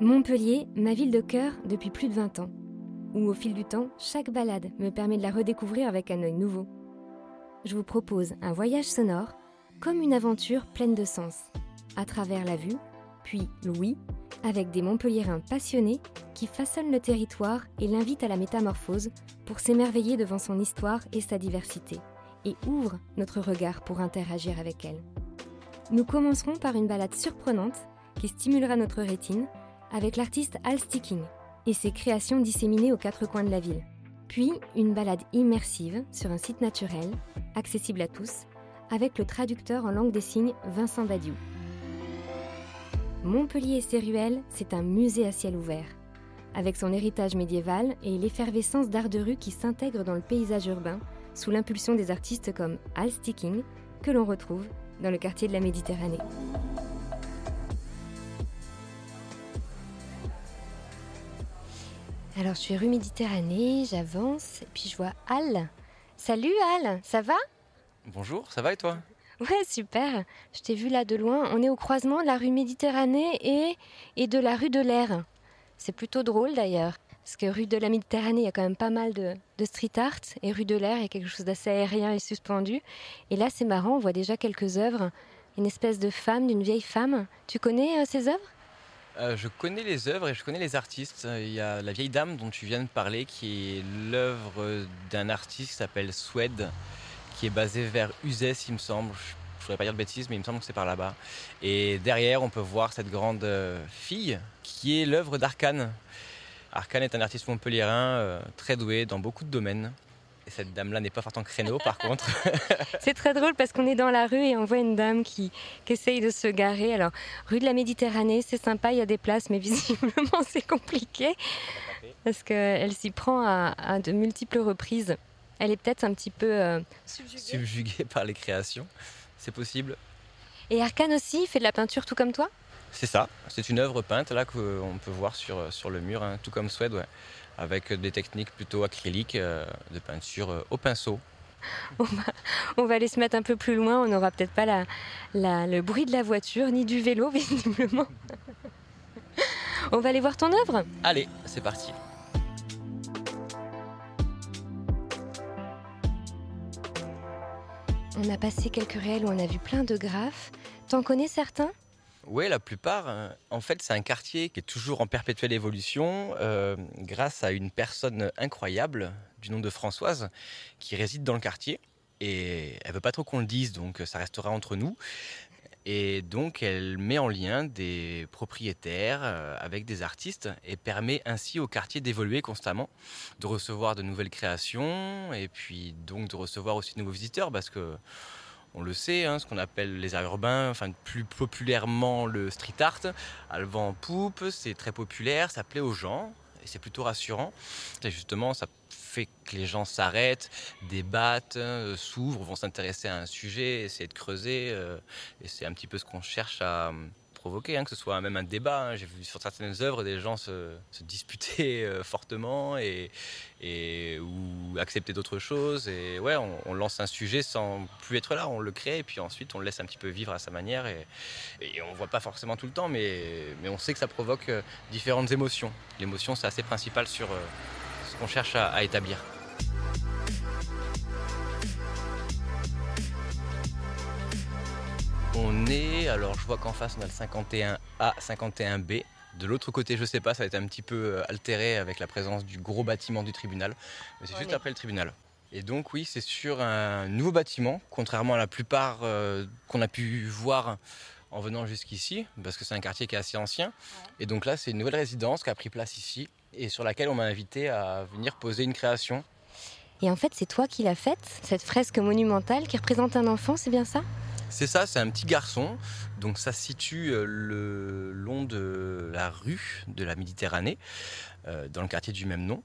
Montpellier, ma ville de cœur depuis plus de 20 ans, où au fil du temps, chaque balade me permet de la redécouvrir avec un œil nouveau. Je vous propose un voyage sonore comme une aventure pleine de sens, à travers la vue, puis l'ouïe, avec des Montpelliérains passionnés qui façonnent le territoire et l'invitent à la métamorphose pour s'émerveiller devant son histoire et sa diversité, et ouvrent notre regard pour interagir avec elle. Nous commencerons par une balade surprenante qui stimulera notre rétine avec l'artiste Al Sticking et ses créations disséminées aux quatre coins de la ville. Puis une balade immersive sur un site naturel, accessible à tous, avec le traducteur en langue des signes Vincent Badiou. Montpellier et ses ruelles, c'est un musée à ciel ouvert, avec son héritage médiéval et l'effervescence d'art de rue qui s'intègre dans le paysage urbain sous l'impulsion des artistes comme Al Sticking, que l'on retrouve dans le quartier de la Méditerranée. Alors je suis rue Méditerranée, j'avance, et puis je vois Al. Salut Al, ça va? Bonjour, ça va et toi? Ouais, super. Je t'ai vu là de loin. On est au croisement de la rue Méditerranée et, et de la rue de l'Air. C'est plutôt drôle d'ailleurs. Parce que rue de la Méditerranée, il y a quand même pas mal de, de street art. Et rue de l'Air, il y a quelque chose d'assez aérien et suspendu. Et là, c'est marrant, on voit déjà quelques œuvres. Une espèce de femme, d'une vieille femme. Tu connais euh, ces œuvres? Euh, Je connais les œuvres et je connais les artistes. Il y a La vieille dame dont tu viens de parler, qui est l'œuvre d'un artiste qui s'appelle Swed, qui est basé vers Uzès, il me semble. Je ne voudrais pas dire de bêtises, mais il me semble que c'est par là-bas. Et derrière, on peut voir cette grande euh, fille, qui est l'œuvre d'Arcane. Arcane est un artiste montpelliérain euh, très doué dans beaucoup de domaines. Et cette dame-là n'est pas forte en créneau, par contre. C'est très drôle parce qu'on est dans la rue et on voit une dame qui, qui essaye de se garer. Alors, rue de la Méditerranée, c'est sympa, il y a des places, mais visiblement c'est compliqué parce qu'elle s'y prend à, à de multiples reprises. Elle est peut-être un petit peu euh, subjuguée. Subjuguée par les créations, c'est possible. Et Arcane aussi, il fait de la peinture tout comme toi? C'est ça, c'est une œuvre peinte là qu'on peut voir sur, sur le mur, hein, tout comme Suède, ouais, avec des techniques plutôt acryliques euh, de peinture euh, au pinceau. on va, on va aller se mettre un peu plus loin, on n'aura peut-être pas la, la- le bruit de la voiture ni du vélo, visiblement. on va aller voir ton œuvre Allez, c'est parti. On a passé quelques réels où on a vu plein de graphes. T'en connais certains? Oui, la plupart. euh, En fait, c'est un quartier qui est toujours en perpétuelle évolution euh, grâce à une personne incroyable du nom de Françoise qui réside dans le quartier. Et elle veut pas trop qu'on le dise, donc ça restera entre nous. Et donc, elle met en lien des propriétaires euh, avec des artistes et permet ainsi au quartier d'évoluer constamment, de recevoir de nouvelles créations et puis donc de recevoir aussi de nouveaux visiteurs parce que on le sait, hein, ce qu'on appelle les arts urbains, enfin plus populairement le street art, a le vent en poupe, c'est très populaire, ça plaît aux gens et c'est plutôt rassurant. Justement, ça fait que les gens s'arrêtent, débattent, s'ouvrent, vont s'intéresser à un sujet, essayer de creuser. euh, et c'est un petit peu ce qu'on cherche à hein, que ce soit même un débat. hein. J'ai vu sur certaines œuvres des gens se, disputer euh, fortement et, ou accepter d'autres choses. Et ouais, on, on lance un sujet sans plus être là, on le crée et puis ensuite on le laisse un petit peu vivre à sa manière. Et, et on voit pas forcément tout le temps, mais, mais on sait que ça provoque euh, différentes émotions. L'émotion, c'est assez principal sur euh, ce qu'on cherche à, à établir. On est, alors je vois qu'en face on a le 51A, 51B. De l'autre côté, je sais pas, ça va être un petit peu euh, altéré avec la présence du gros bâtiment du tribunal. Mais c'est Ouais, juste mais- après le tribunal. Et donc oui, c'est sur un nouveau bâtiment, contrairement à la plupart euh, qu'on a pu voir en venant jusqu'ici, parce que c'est un quartier qui est assez ancien. Et donc là, c'est une nouvelle résidence qui a pris place ici et sur laquelle on m'a invité à venir poser une création. Et en fait, c'est toi qui l'as faite, cette fresque monumentale qui représente un enfant, c'est bien ça? C'est ça, c'est un petit garçon. Donc ça se situe euh, le long de la rue de la Méditerranée, euh, dans le quartier du même nom.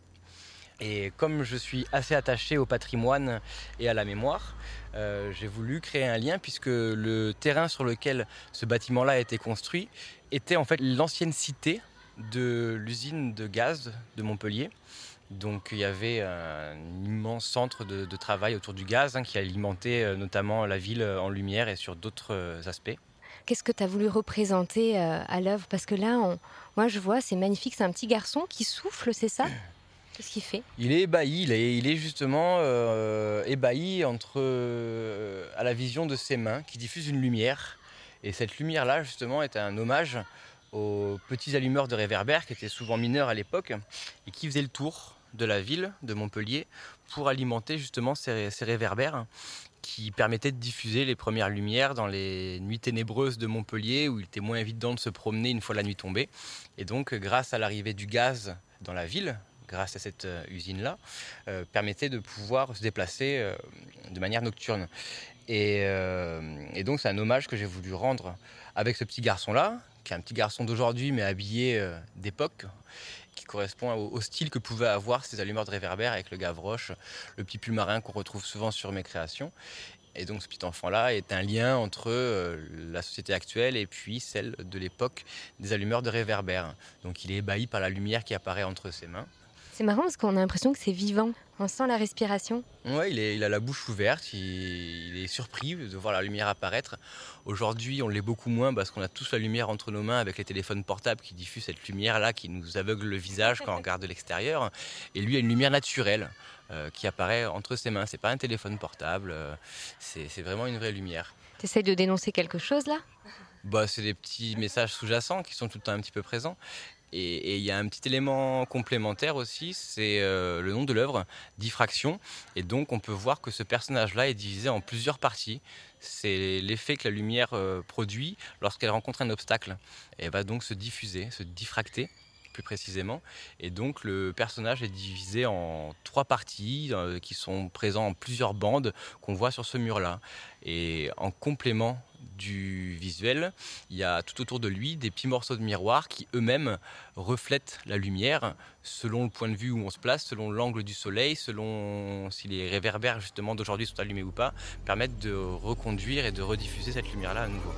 Et comme je suis assez attaché au patrimoine et à la mémoire, euh, j'ai voulu créer un lien puisque le terrain sur lequel ce bâtiment-là a été construit était en fait l'ancienne cité de l'usine de gaz de Montpellier. Donc il y avait un immense centre de, de travail autour du gaz hein, qui alimentait euh, notamment la ville en lumière et sur d'autres euh, aspects. Qu'est-ce que tu as voulu représenter à l'œuvre? Parce que là, moi je vois, c'est magnifique, c'est un petit garçon qui souffle, c'est ça? Qu'est-ce qu'il fait? Il est ébahi, il est, il est justement euh, ébahi entre, euh, à la vision de ses mains qui diffusent une lumière. Et cette lumière-là, justement, est un hommage aux petits allumeurs de réverbères qui étaient souvent mineurs à l'époque et qui faisaient le tour de la ville de Montpellier pour alimenter justement ces, réverbères qui permettaient de diffuser les premières lumières dans les nuits ténébreuses de Montpellier où il était moins évident de se promener une fois la nuit tombée. Et donc, grâce à l'arrivée du gaz dans la ville, grâce à cette euh, usine-là, euh, permettait de pouvoir se déplacer euh, de manière nocturne. Et, donc c'est un hommage que j'ai voulu rendre avec ce petit garçon-là, qui est un petit garçon d'aujourd'hui mais habillé d'époque, qui correspond au, style que pouvaient avoir ces allumeurs de réverbère avec le gavroche, le petit pull marin qu'on retrouve souvent sur mes créations. Et donc ce petit enfant-là est un lien entre la société actuelle et puis celle de l'époque des allumeurs de réverbère. Donc il est ébahi par la lumière qui apparaît entre ses mains. C'est marrant parce qu'on a l'impression que c'est vivant. On sent la respiration. Ouais, il, est, il a la bouche ouverte, il, est surpris de voir la lumière apparaître. Aujourd'hui, on l'est beaucoup moins parce qu'on a tous la lumière entre nos mains avec les téléphones portables qui diffusent cette lumière-là, qui nous aveugle le visage quand on regarde de l'extérieur. Et lui a une lumière naturelle euh, qui apparaît entre ses mains. C'est pas un téléphone portable, euh, c'est vraiment une vraie lumière. Tu essaies de dénoncer quelque chose là? Bah, c'est des petits messages sous-jacents qui sont tout le temps un petit peu présents. Et il y a un petit élément complémentaire aussi, c'est euh, le nom de l'œuvre, diffraction. Et donc on peut voir que ce personnage-là est divisé en plusieurs parties. C'est l'effet que la lumière euh, produit lorsqu'elle rencontre un obstacle. elle va donc se diffuser, se diffracter plus précisément. Et donc le personnage est divisé en trois parties euh, qui sont présents en plusieurs bandes qu'on voit sur ce mur-là. Et en complément du visuel, il y a tout autour de lui des petits morceaux de miroir qui eux-mêmes reflètent la lumière selon le point de vue où on se place, selon l'angle du soleil, selon si les réverbères justement d'aujourd'hui sont allumés ou pas, permettent de reconduire et de rediffuser cette lumière-là à nouveau.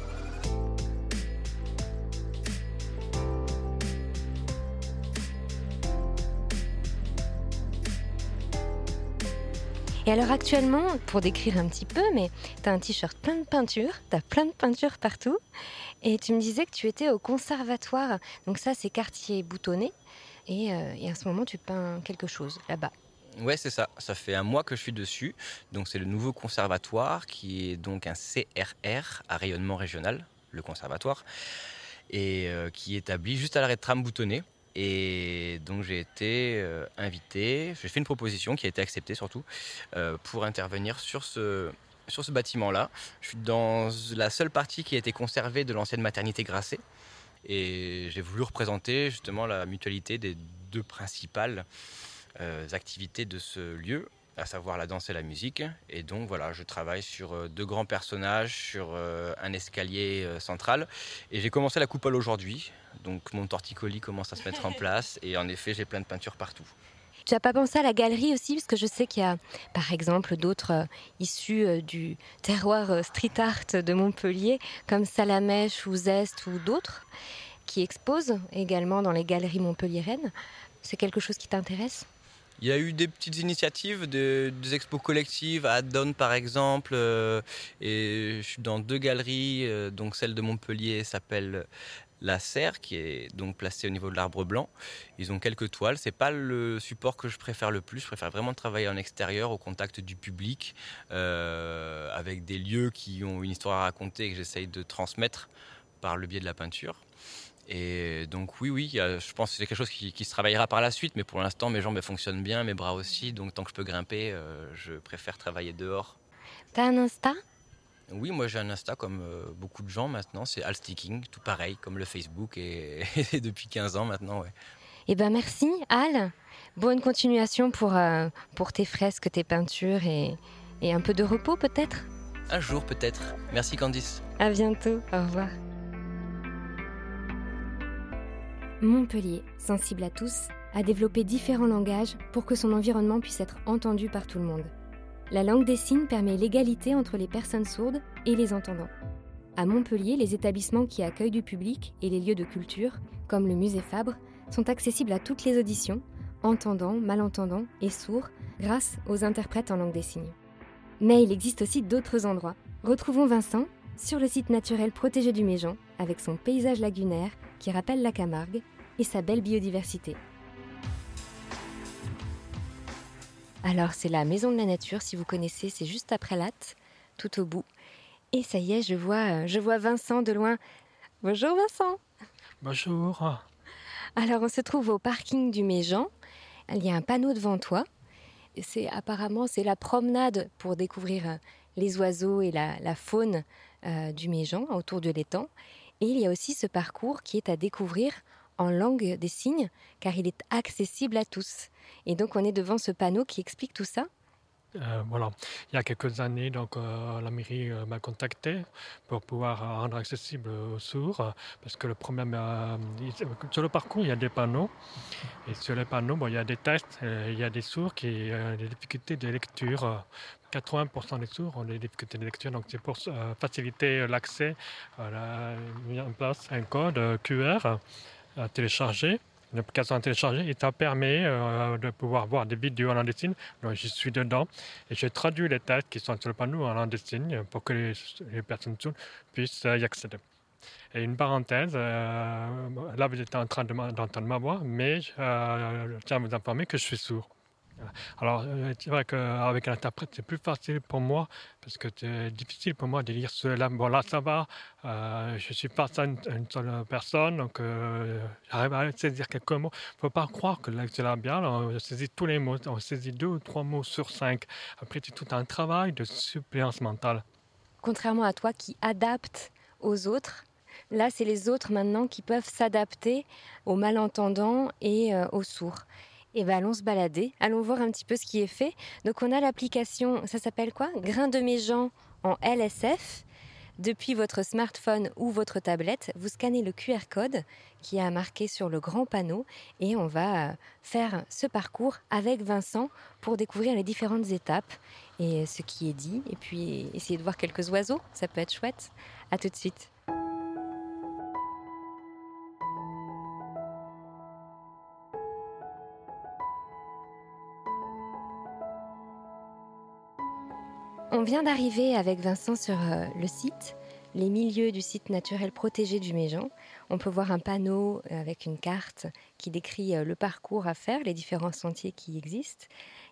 Et alors actuellement, pour décrire un petit peu, mais tu as un t-shirt plein de peinture, tu as plein de peinture partout, et tu me disais que tu étais au conservatoire, donc ça c'est quartier boutonné, et, euh, et à ce moment tu peins quelque chose là-bas. Ouais, c'est ça. Ça fait un mois que je suis dessus. Donc c'est le nouveau conservatoire qui est donc un CRR à rayonnement régional, le conservatoire, et euh, qui est établi juste à l'arrêt de tram boutonné. Et donc j'ai été euh, invité, j'ai fait une proposition qui a été acceptée surtout euh, pour intervenir sur ce, sur ce bâtiment-là. Je suis dans la seule partie qui a été conservée de l'ancienne maternité Grasset. Et j'ai voulu représenter justement la mutualité des deux principales euh, activités de ce lieu, à savoir la danse et la musique. Et donc voilà, je travaille sur deux grands personnages, sur un escalier central. Et j'ai commencé la coupole aujourd'hui. Donc mon torticolis commence à se mettre en place et en effet j'ai plein de peintures partout. Tu n'as pas pensé à la galerie aussi? Parce que je sais qu'il y a par exemple d'autres euh, issus euh, du terroir euh, street art de Montpellier, comme Salamèche ou Zest ou d'autres, qui exposent également dans les galeries montpelliéraines. C'est quelque chose qui t'intéresse? Il y a eu des petites initiatives, des, expos collectives, à Donne par exemple, et je suis dans deux galeries, donc celle de Montpellier s'appelle la serre qui est donc placée au niveau de l'arbre blanc. Ils ont quelques toiles. C'est pas le support que je préfère le plus. Je préfère vraiment travailler en extérieur, au contact du public, euh, avec des lieux qui ont une histoire à raconter et que j'essaye de transmettre par le biais de la peinture. Et donc oui, oui, je pense que c'est quelque chose qui, se travaillera par la suite, mais pour l'instant mes jambes fonctionnent bien, mes bras aussi, donc tant que je peux grimper, euh, je préfère travailler dehors. T'as un Insta? Oui, moi j'ai un Insta comme euh, beaucoup de gens maintenant, c'est Alsticking, tout pareil, comme le Facebook et, depuis 15 ans maintenant. Ouais. Eh ben merci Al, bonne continuation pour, euh, pour tes fresques, tes peintures et, et un peu de repos peut-être? Un jour peut-être. Merci Candice. À bientôt, au revoir. Montpellier, sensible à tous, a développé différents langages pour que son environnement puisse être entendu par tout le monde. La langue des signes permet l'égalité entre les personnes sourdes et les entendants. À Montpellier, les établissements qui accueillent du public et les lieux de culture, comme le musée Fabre, sont accessibles à toutes les auditions, entendants, malentendants et sourds, grâce aux interprètes en langue des signes. Mais il existe aussi d'autres endroits. Retrouvons Vincent, sur le site naturel protégé du Méjean, avec son paysage lagunaire qui rappelle la Camargue et sa belle biodiversité. Alors c'est la Maison de la Nature, si vous connaissez, c'est juste après Latte, tout au bout. Et ça y est, je vois, je vois Vincent de loin. Bonjour Vincent. Bonjour. Alors on se trouve au parking du Méjean. Il y a un panneau devant toi. C'est apparemment c'est la promenade pour découvrir les oiseaux et la, faune euh, du Méjean autour de l'étang. Et il y a aussi ce parcours qui est à découvrir en langue des signes, car il est accessible à tous. Et donc on est devant ce panneau qui explique tout ça. Euh, voilà. Il y a quelques années, donc, euh, la mairie m'a contacté pour pouvoir rendre accessible aux sourds, parce que le problème, sur le parcours, il y a des panneaux, et sur les panneaux, bon, il y a des tests, il y a des sourds qui ont des difficultés de lecture 80% des sourds ont des difficultés de lecture, donc c'est pour euh, faciliter l'accès. On a mis en place un code QR à télécharger. L'application à télécharger et ça permet euh, de pouvoir voir des vidéos en langue des signes. Donc je suis dedans et j'ai traduit les textes qui sont sur le panneau en langue des signes pour que les, personnes sourdes puissent y accéder. Et une parenthèse, euh, là vous êtes en train d'entendre ma voix, mais je tiens à vous informer que je suis sourd. Alors, euh, c'est vrai qu'avec un interprète, c'est plus facile pour moi parce que c'est difficile pour moi de lire cela. Bon, là, ça va. Euh, je suis pas une, une seule personne, donc euh, j'arrive à saisir quelques mots. Il ne faut pas croire que c'est labial, on saisit tous les mots. On saisit deux ou trois mots sur cinq. Après, c'est tout un travail de suppléance mentale. Contrairement à toi qui adapte aux autres, Là, c'est les autres maintenant qui peuvent s'adapter aux malentendants et aux sourds. Et eh ben allons se balader, allons voir un petit peu ce qui est fait. Donc on a l'application, ça s'appelle quoi? Grain de Méjean en LSF. Depuis votre smartphone ou votre tablette, vous scannez le QR code qui a marqué sur le grand panneau et on va euh, faire ce parcours avec Vincent pour découvrir les différentes étapes et ce qui est dit et puis essayer de voir quelques oiseaux, ça peut être chouette. À tout de suite. Vient d'arriver avec Vincent sur euh, le site, les milieux du site naturel protégé du Méjean. On peut voir un panneau avec une carte qui décrit euh, le parcours à faire, les différents sentiers qui existent,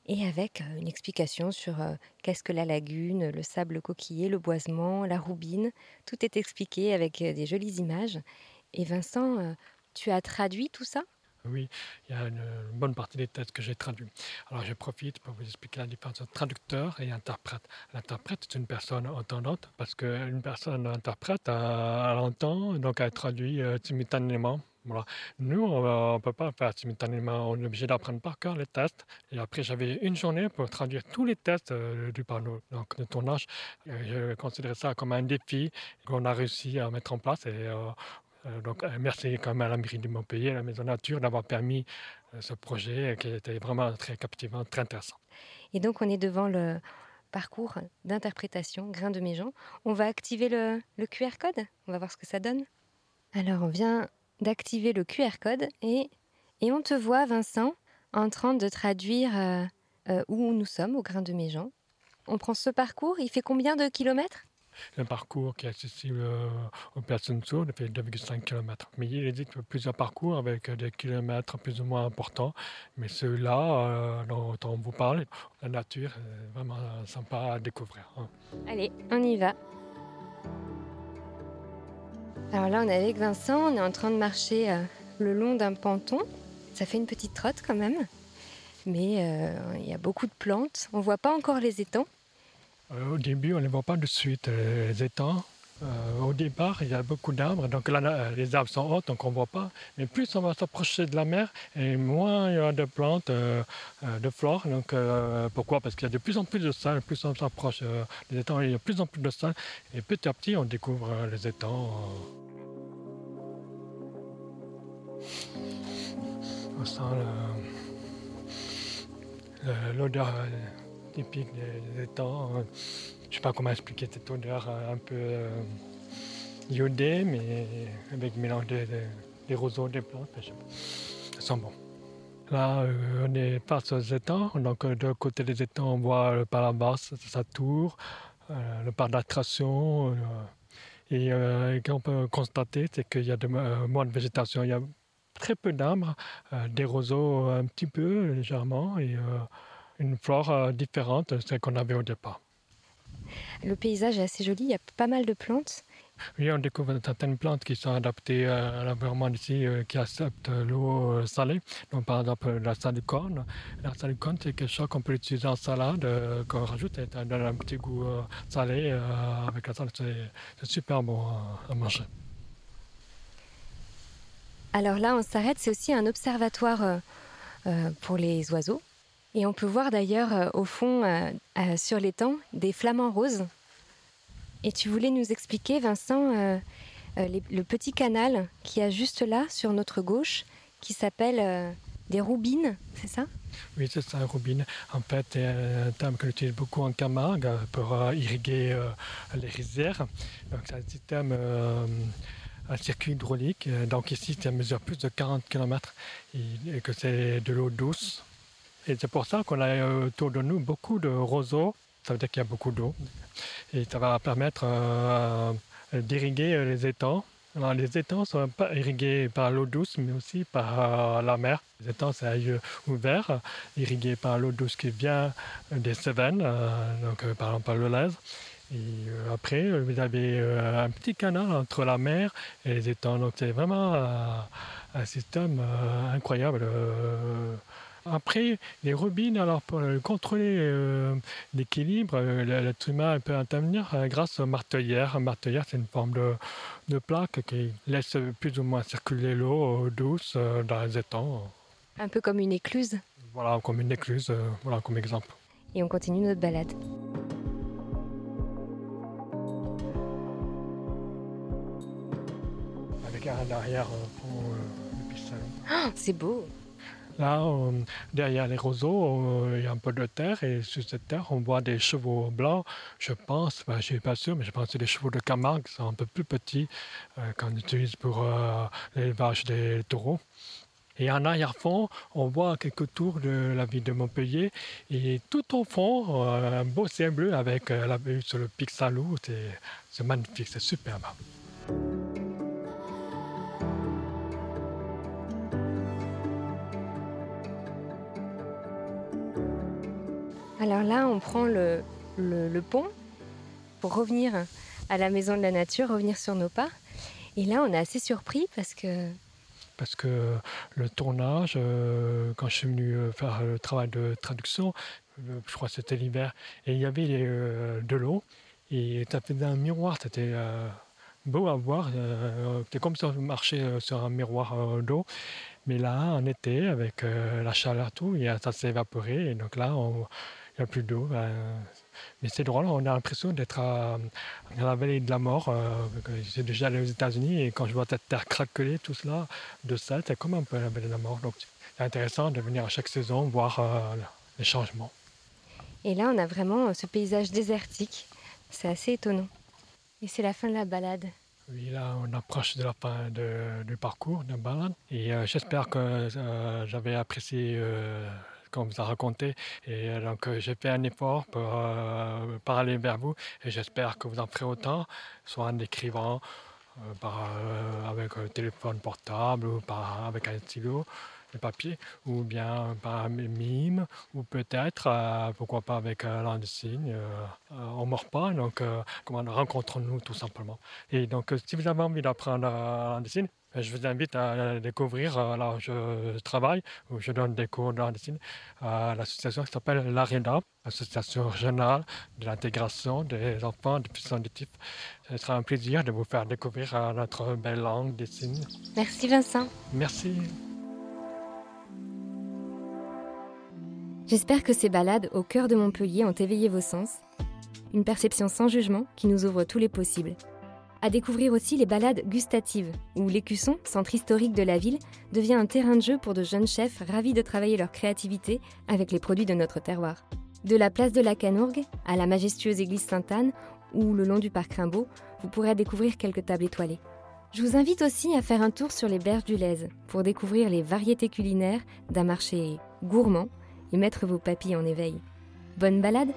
et avec euh, une explication sur qu'est-ce que la lagune, le sable coquillé, le boisement, la roubine. Tout est expliqué avec des jolies images. Et Vincent, tu as traduit tout ça? Oui, il y a une, bonne partie des textes que j'ai traduits. Alors je profite pour vous expliquer la différence entre traducteur et interprète. L'interprète est une personne entendante parce qu'une personne interprète, elle, entend, donc elle traduit euh, simultanément. Voilà. Nous, on ne peut pas faire simultanément. On est obligé d'apprendre par cœur les tests. Et après, j'avais une journée pour traduire tous les tests euh, du panneau donc, de tournage. je considérais ça comme un défi qu'on a réussi à mettre en place. Euh, donc, euh, merci quand même à la mairie de Montpellier, à la Maison Nature, d'avoir permis euh, ce projet qui était vraiment très captivant, très intéressant. Et donc, on est devant le parcours d'interprétation Grain de Méjean. On va activer le, QR code. On va voir ce que ça donne. Alors, on vient d'activer le QR code et, et on te voit, Vincent, en train de traduire où nous sommes, au Grain de Méjean. On prend ce parcours. Il fait combien de kilomètres? Un parcours qui est accessible euh, aux personnes sourdes, fait 2,5 km. Mais il existe plusieurs parcours avec des kilomètres plus ou moins importants. Mais ceux-là, euh, dont on vous parle, la nature est vraiment sympa à découvrir. Hein. Allez, on y va. Alors là, on est avec Vincent, on est en train de marcher euh, le long d'un ponton. Ça fait une petite trotte quand même. Mais il y a beaucoup de plantes. On voit pas encore les étangs. Euh, au début, on ne voit pas de suite euh, les étangs. Euh, au départ, il y a beaucoup d'arbres, donc là, les arbres sont hauts, donc on ne voit pas. Mais plus on va s'approcher de la mer, et moins il y aura de plantes, de flore. Donc, pourquoi? Parce qu'il y a de plus en plus de sel, plus on s'approche des étangs, il y a de plus en plus de sel. Et petit à petit, on découvre les étangs. on sent l'odeur typique des, étangs. Je ne sais pas comment expliquer cette odeur un peu euh, iodée, mais avec mélange des roseaux, des plantes. Ça sent bon. Là, euh, on est face aux étangs. Donc, euh, de côté des étangs, on voit le basse, sa tour, le parc d'attraction. Et euh, qu'on peut constater, c'est qu'il y a euh, moins de végétation. Il y a très peu d'arbres, euh, des roseaux un petit peu légèrement et une flore différente de celle qu'on avait au départ. Le paysage est assez joli, il y a pas mal de plantes. Oui, on découvre certaines plantes qui sont adaptées à l'environnement ici, qui acceptent l'eau salée. Donc, par exemple, la salicone. La salicone, c'est quelque chose qu'on peut utiliser en salade, qu'on rajoute et ça donne un petit goût salé avec la salade. C'est super bon à manger. Alors là, on s'arrête, c'est aussi un observatoire pour les oiseaux. Et on peut voir d'ailleurs au fond, sur l'étang, des flamants roses et tu voulais nous expliquer, Vincent, euh, euh, le petit canal qui a juste là, sur notre gauche, qui s'appelle euh, des roubines, c'est ça? Oui, c'est ça, roubines. En fait, c'est un terme que j'utilise beaucoup en Camargue pour irriguer les rizières. Donc, c'est un système un circuit hydraulique. Donc ici, ça mesure plus de 40 km et, que c'est de l'eau douce. Et c'est pour ça qu'on a autour de nous beaucoup de roseaux. Ça veut dire qu'il y a beaucoup d'eau et ça va permettre euh, d'irriguer euh, les étangs. les étangs sont pas irrigués par l'eau douce, mais aussi par euh, la mer. Les étangs, c'est un lieu ouvert, irrigué par l'eau douce qui vient des Cévennes, donc par exemple par le Lez. Et après, vous avez un petit canal entre la mer et les étangs. Donc c'est vraiment un système incroyable. Après, les robines, alors pour contrôler euh, l'équilibre, euh, l'être humain peut intervenir euh, grâce aux marteillères. Un marteillère, c'est une forme de, plaque qui laisse plus ou moins circuler l'eau douce dans les étangs. Un peu comme une écluse Voilà, comme une écluse, voilà, comme exemple. Et on continue notre balade. Avec un derrière pour le piston. Oh, c'est beau Là, derrière les roseaux, il y a un peu de terre et sur cette terre, on voit des chevaux blancs. Je pense, je ne suis pas sûr, mais je pense que c'est des chevaux de Camargue, qui sont un peu plus petits euh, qu'on utilise pour euh, l'élevage des taureaux. Et en arrière-fond, on voit quelques tours de la ville de Montpellier. Et tout au fond, euh, un beau ciel bleu avec la vue sur le pic Salou. C'est magnifique, c'est superbe. Alors là, on prend le, pont pour revenir à la maison de la nature, revenir sur nos pas. Et là, on est assez surpris parce que... Parce que le tournage, euh, quand je suis venu euh, faire le travail de traduction, euh, je crois que c'était l'hiver, et il y avait de l'eau, et ça faisait un miroir, c'était beau à voir. C'était comme si on marchait sur un miroir d'eau. Mais là, en été, avec la chaleur, tout, ça s'est évaporé. Et donc là, il n'y a plus d'eau. Ben, mais c'est drôle, on a l'impression d'être à, la vallée de la mort. Euh, j'ai déjà allé aux États-Unis et quand je vois cette terre craquelée, tout cela, de ça, c'est comme un peu la vallée de la mort. Donc c'est intéressant de venir à chaque saison voir euh, les changements. Et là, on a vraiment euh, ce paysage désertique. C'est assez étonnant. Et c'est la fin de la balade. Oui, là, on approche de la fin du parcours de la balade. Et j'espère que j'avais apprécié qu'on vous a raconté. Euh, donc, euh, j'ai fait un effort pour euh, parler vers vous et j'espère que vous en ferez autant, soit en écrivant par, avec un téléphone portable ou par, avec un stylo papier, ou bien par mime, ou peut-être, pourquoi pas avec un langue de signes. on ne mord pas, donc rencontrons-nous tout simplement. Et donc, si vous avez envie d'apprendre la langue de signes, je vous invite à découvrir, alors je travaille ou je donne des cours de dessin à l'association qui s'appelle l'ARENA, Association régionale de l'intégration des enfants déficients auditifs. Ce sera un plaisir de vous faire découvrir notre belle langue des signes. Merci Vincent. Merci. J'espère que ces balades au cœur de Montpellier ont éveillé vos sens. Une perception sans jugement qui nous ouvre tous les possibles. À découvrir aussi les balades gustatives, où l'écusson, centre historique de la ville, devient un terrain de jeu pour de jeunes chefs ravis de travailler leur créativité avec les produits de notre terroir. De la place de la Canourgue à la majestueuse église Sainte-Anne ou le long du parc Rimbaud, vous pourrez découvrir quelques tables étoilées. Je vous invite aussi à faire un tour sur les berges du Lez pour découvrir les variétés culinaires d'un marché gourmand et mettre vos papilles en éveil. Bonne balade